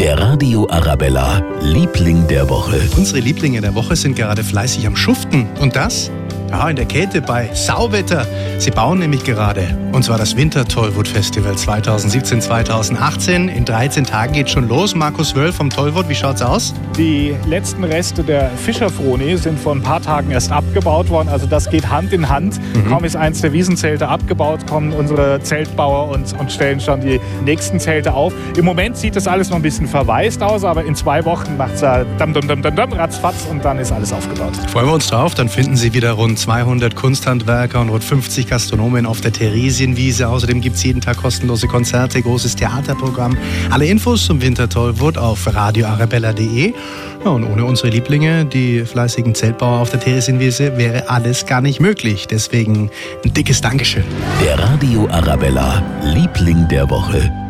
Der Radio Arabella, Liebling der Woche. Unsere Lieblinge der Woche sind gerade fleißig am Schuften. Und das? Ja, in der Käthe bei Sauwetter. Sie bauen nämlich gerade. Und zwar das Winter Tollwood Festival 2017, 2018. In 13 Tagen geht schon los. Markus Wöll vom Tollwood, wie schaut's aus? Die letzten Reste der Fischerfroni sind vor ein paar Tagen erst abgebaut worden. Also das geht Hand in Hand. Mhm. Kaum ist eins der Wiesenzelte abgebaut, kommen unsere Zeltbauer und, und stellen schon die nächsten Zelte auf. Im Moment sieht das alles noch ein bisschen verwaist aus, aber in zwei Wochen macht es dam, dam, dam, dam, dam, ratzfatz und dann ist alles aufgebaut. Freuen wir uns drauf. Dann finden Sie wieder rund 200 Kunsthandwerker und rund 50 Gastronomen auf der Theresienwiese. Außerdem gibt es jeden Tag kostenlose Konzerte, großes Theaterprogramm. Alle Infos zum Wintertollwood auf radioarabella.de. Ja, und ohne unsere Lieblinge, die fleißigen Zeltbauer auf der Theresienwiese, wäre alles gar nicht möglich. Deswegen ein dickes Dankeschön. Der Radio Arabella, Liebling der Woche.